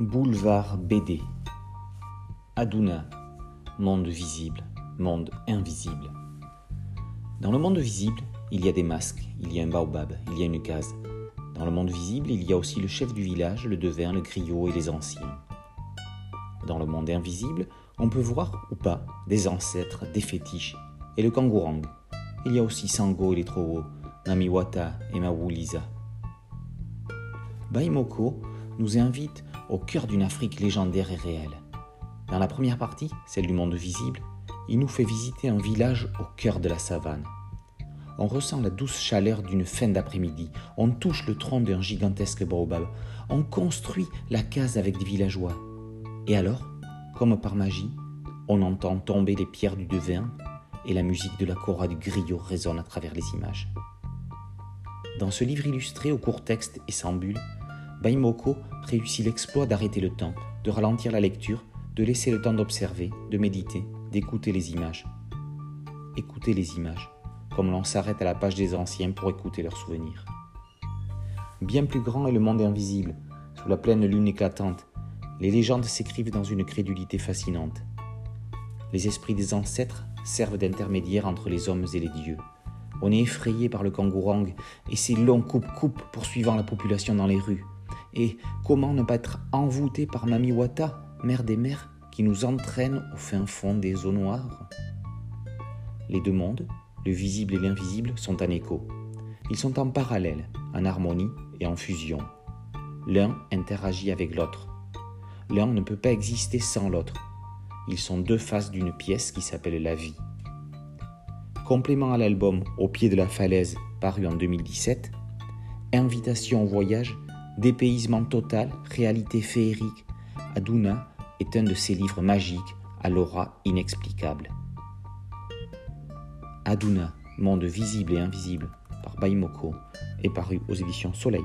Boulevard BD Aduna, monde visible, monde invisible. Dans le monde visible, il y a des masques, il y a un baobab, il y a une case. Dans le monde visible, il y a aussi le chef du village, le devin, le griot et les anciens. Dans le monde invisible, on peut voir ou pas des ancêtres, des fétiches et le kangourang. Il y a aussi Sango et les Trowo, Namiwata et Mawuliza. Baimoko nous invite au cœur d'une Afrique légendaire et réelle. Dans la première partie, celle du monde visible, il nous fait visiter un village au cœur de la savane. On ressent la douce chaleur d'une fin d'après-midi, on touche le tronc d'un gigantesque baobab, on construit la case avec des villageois. Et alors, comme par magie, on entend tomber les pierres du devin et la musique de la chora du griot résonne à travers les images. Dans ce livre illustré au court texte et sans bulle, Baimoko réussit l'exploit d'arrêter le temps, de ralentir la lecture, de laisser le temps d'observer, de méditer, d'écouter les images. Écouter les images, comme l'on s'arrête à la page des anciens pour écouter leurs souvenirs. Bien plus grand est le monde invisible, sous la pleine lune éclatante. Les légendes s'écrivent dans une crédulité fascinante. Les esprits des ancêtres servent d'intermédiaires entre les hommes et les dieux. On est effrayé par le kangourang et ses longs coupe-coupe poursuivant la population dans les rues. Et comment ne pas être envoûté par Mamiwata, mère des mers, qui nous entraîne au fin fond des eaux noires? Les deux mondes, le visible et l'invisible, sont en écho. Ils sont en parallèle, en harmonie et en fusion. L'un interagit avec l'autre. L'un ne peut pas exister sans l'autre. Ils sont deux faces d'une pièce qui s'appelle la vie. Complément à l'album Au pied de la falaise, paru en 2017, Invitation au voyage Dépaysement total, réalité féerique, Aduna est un de ces livres magiques à l'aura inexplicable. Aduna, monde visible et invisible, par Baimoko, est paru aux éditions Soleil.